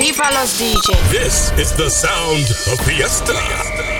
FIFA los DJ. This is the sound of Fiesta.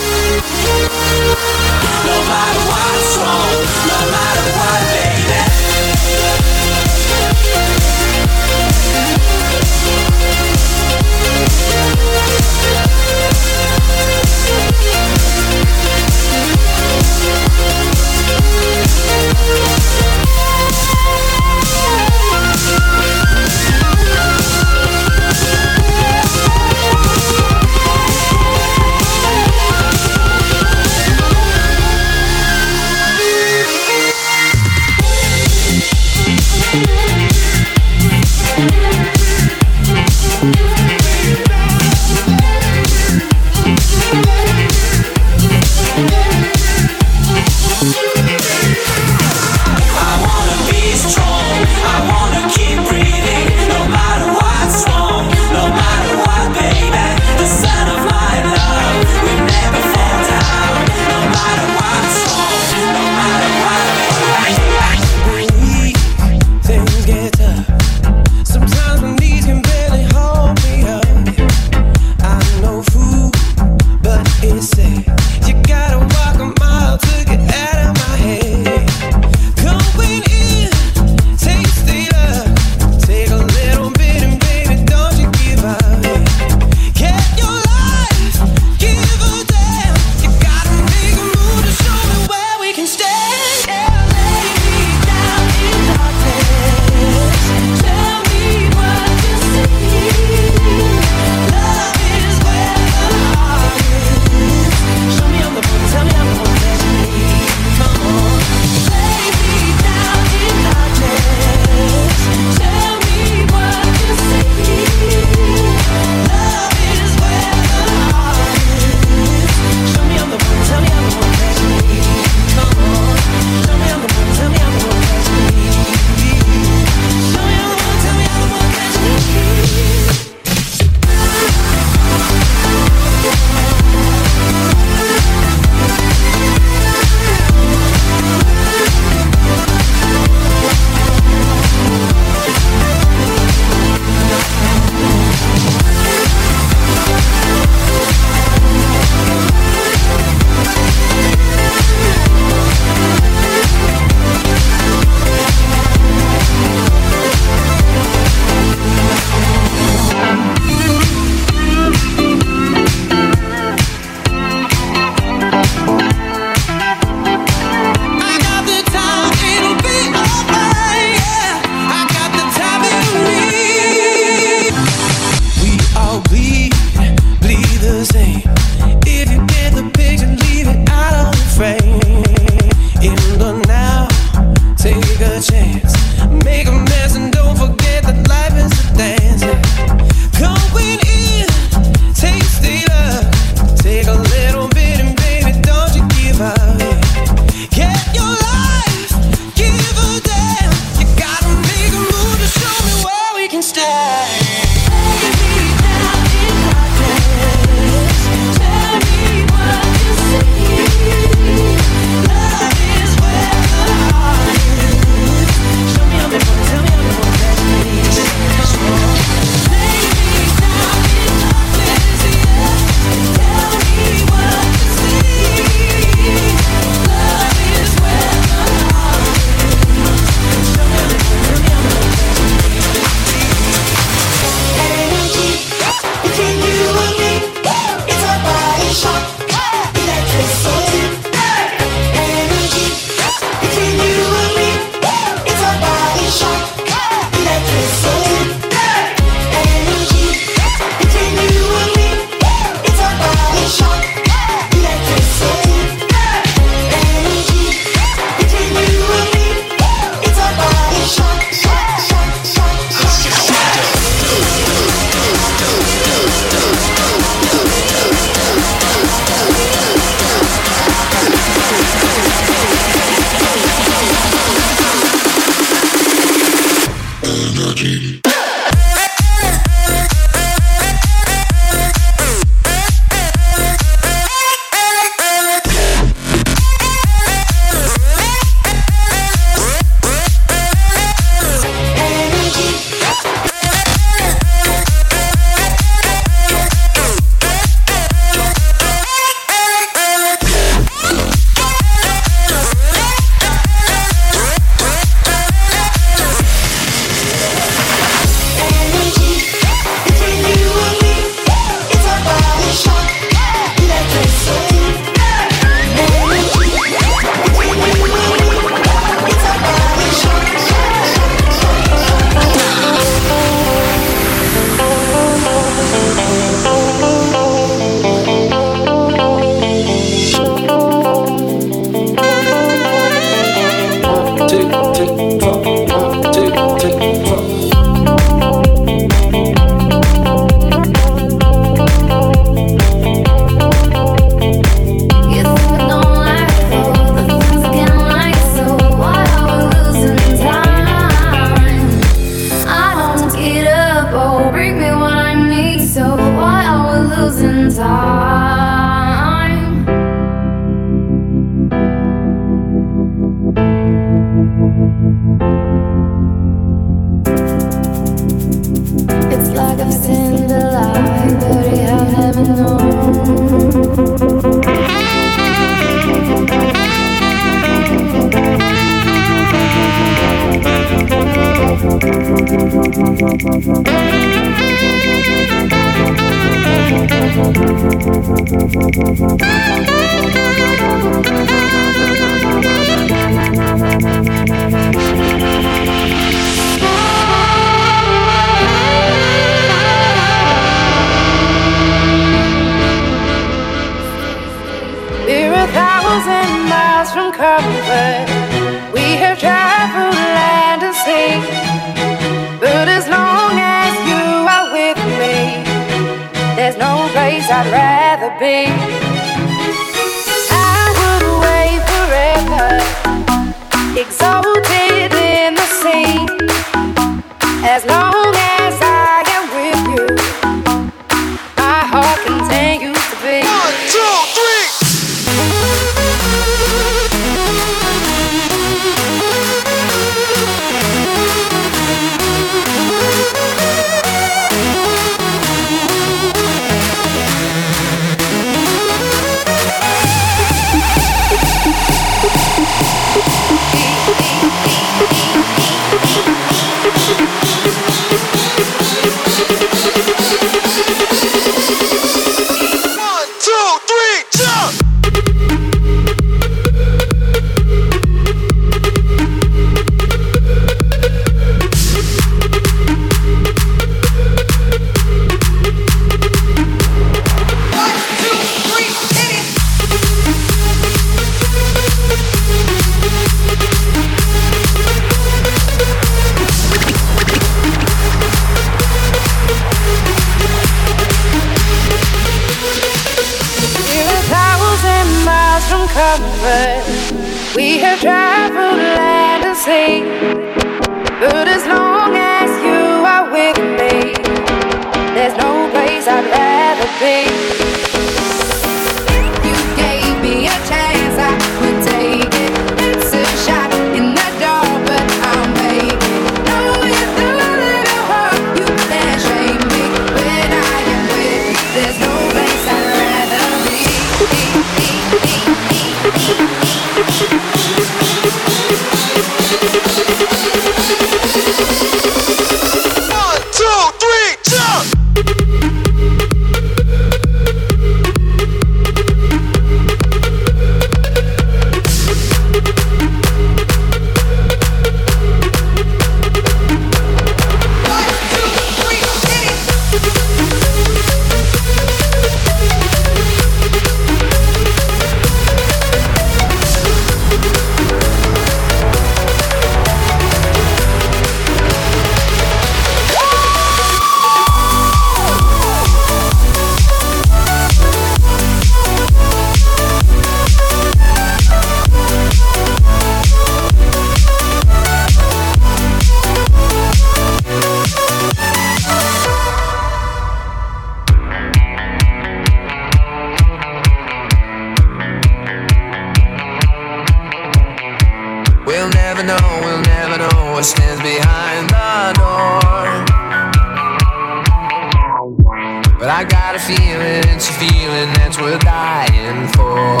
But I got a feeling, it's a feeling that's worth dying for.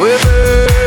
We're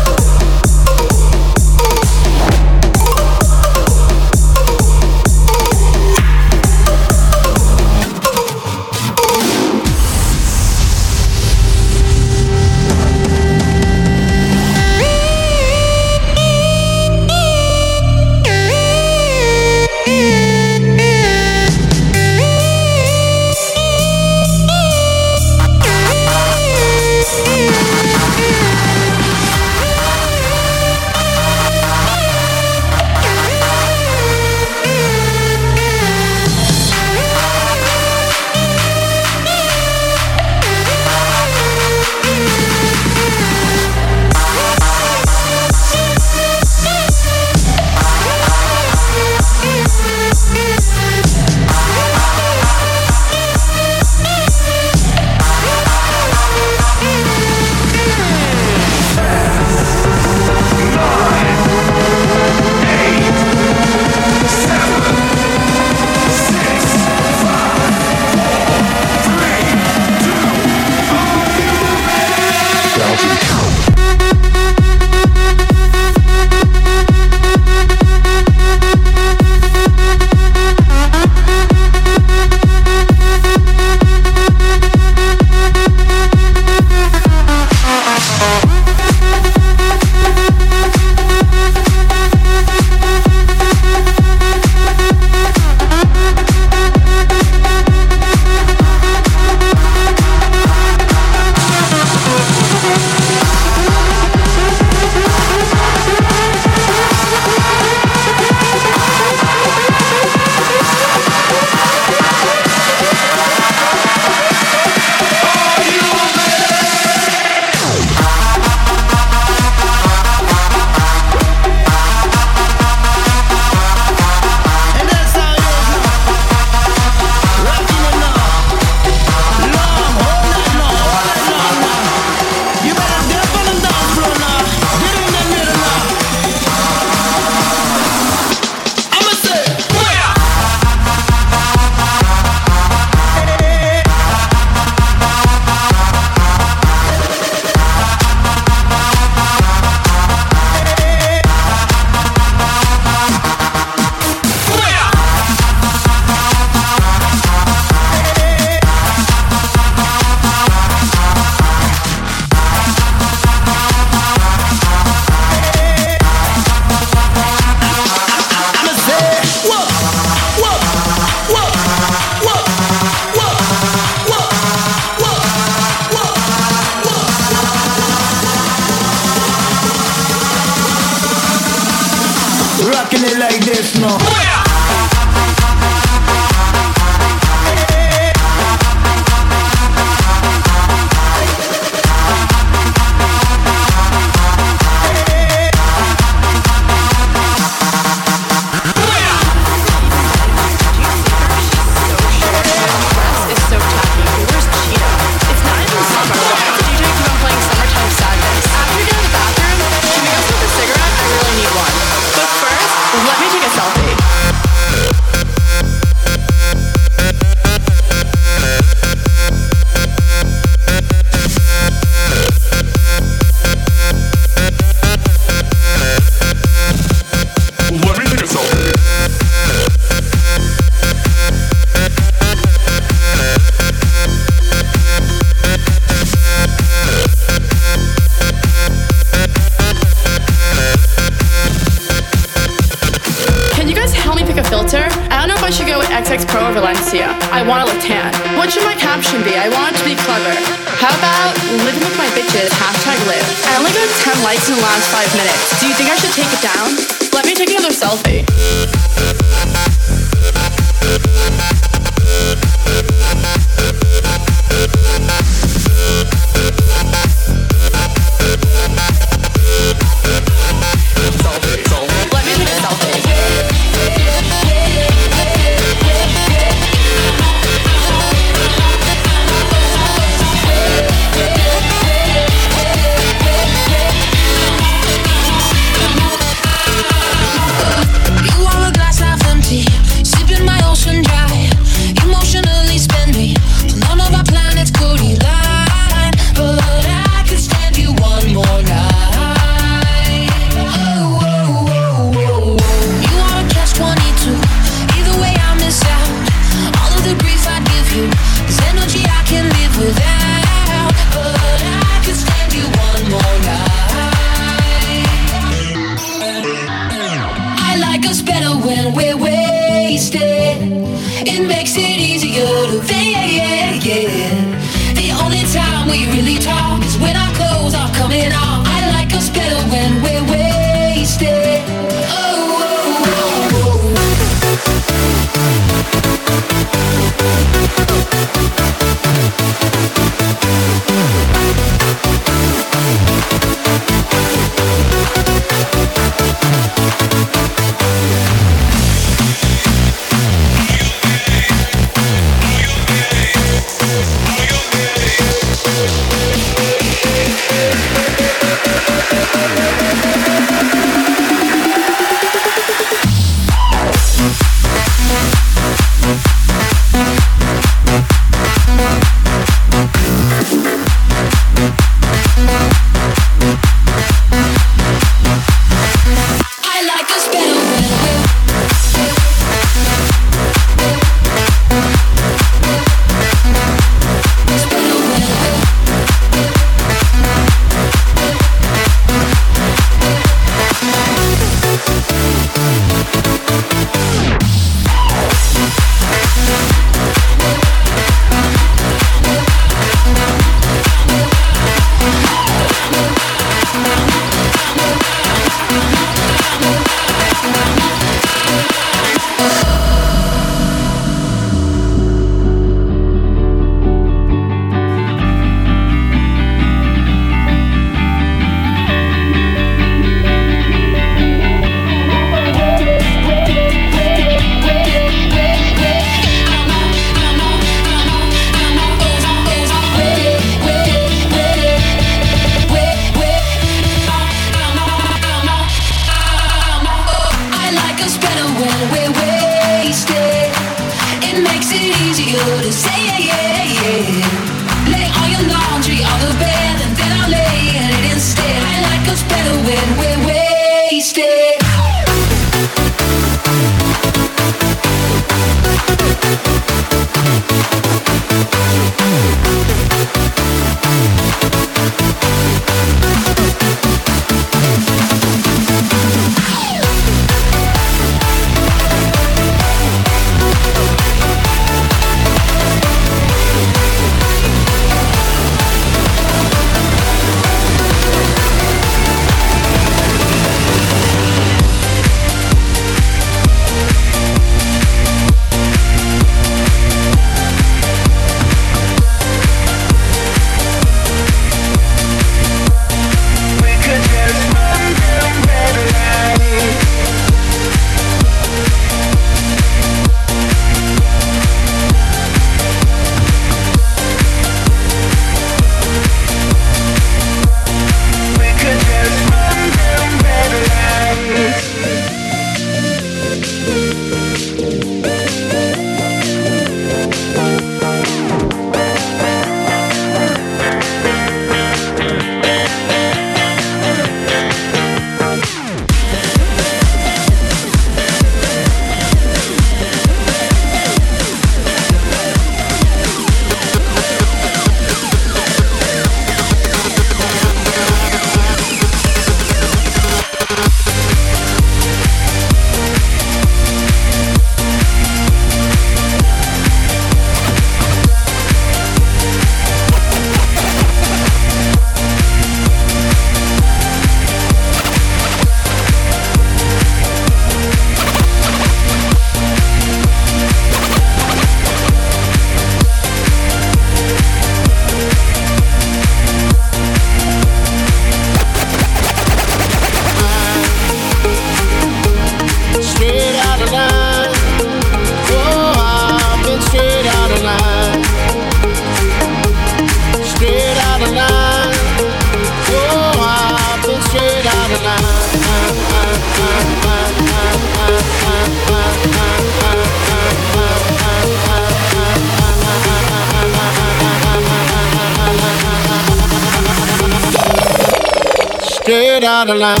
out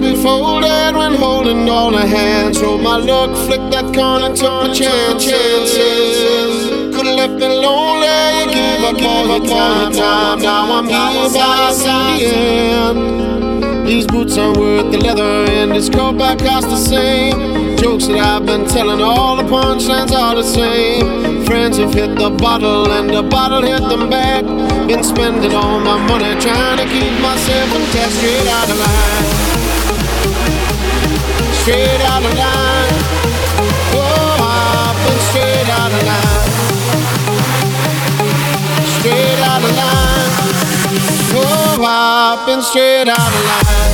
me folded when holding all the hands. Roll my luck, flick that corner, took my chances. Could've left me lonely, you gave up all the time, time. Now I'm here by end. These boots are worth the leather, and this coat back cost the same. Jokes that I've been telling, all the punchlines are the same. Friends have hit the bottle, and the bottle hit them back. Been spending all my money trying to keep myself intact, straight out of line. Straight out of line. I've been straight out of line. Straight out of line. I've been straight out of line.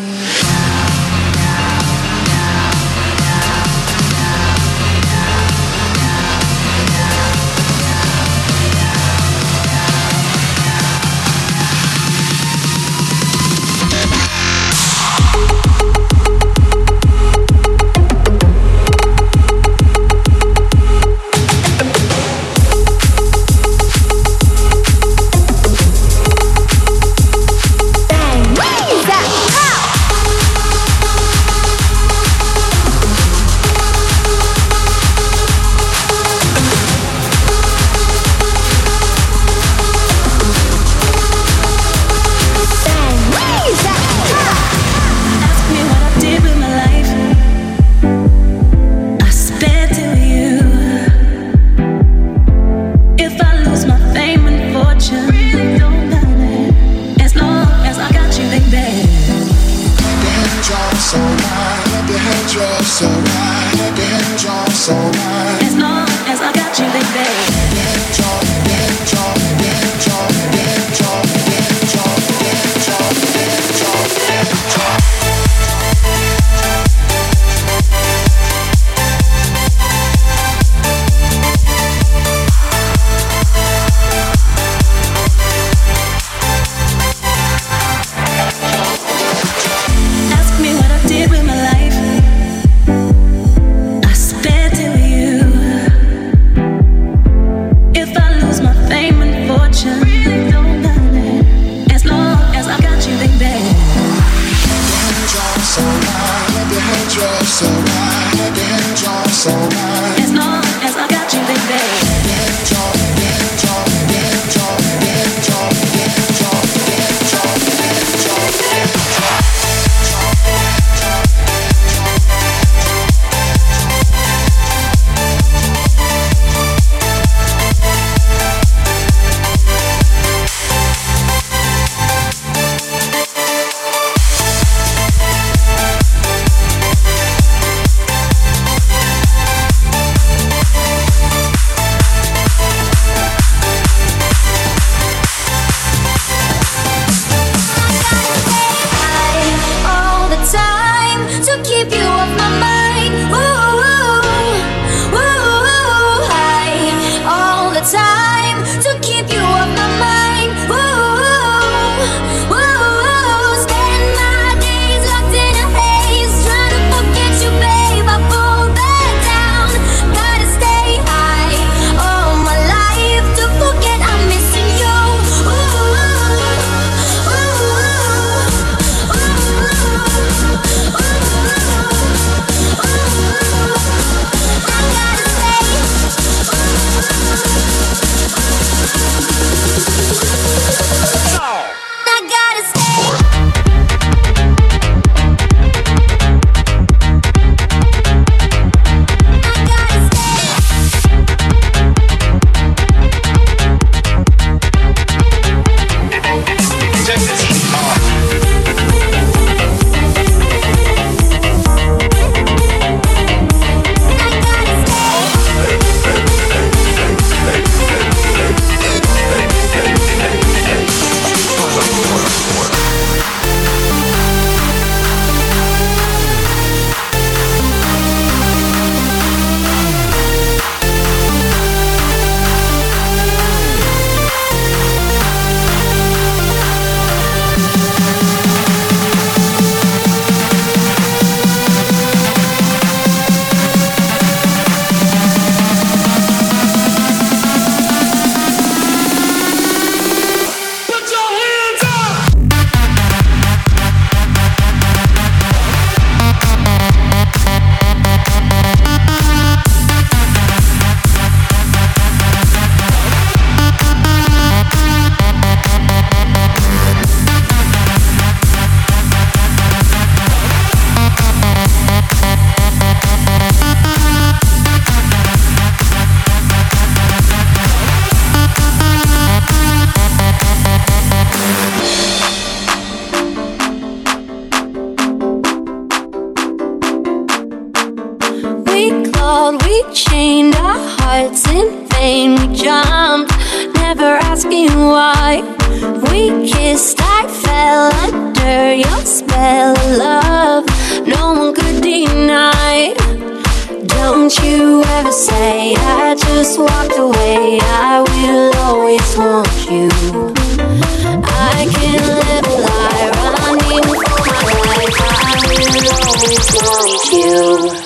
you.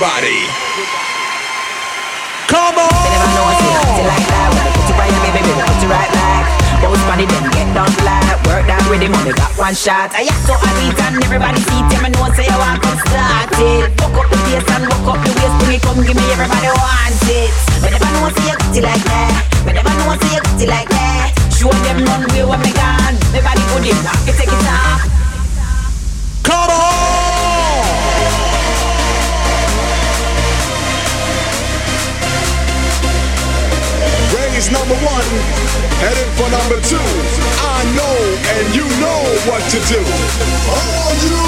everybody. Come on. They never know I see like that. When I put it right, baby, put it right back. Get flat. Work that with him, only got one shot. I so I and everybody see them and say oh, I want to start it. Walk up the face and walk up the waist, bring it, come give me everybody wants it. Never know I see like that. Never know I see like that. Show them way when me gone. Everybody put it, take it off. Come on. Number one, headed for number two. I know and you know what to do. All you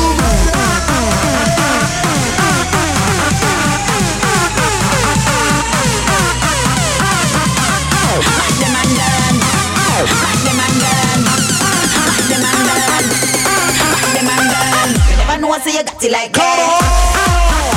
demand, demand, hot demand, hot demand, hot demand. You never know, so you got it like that.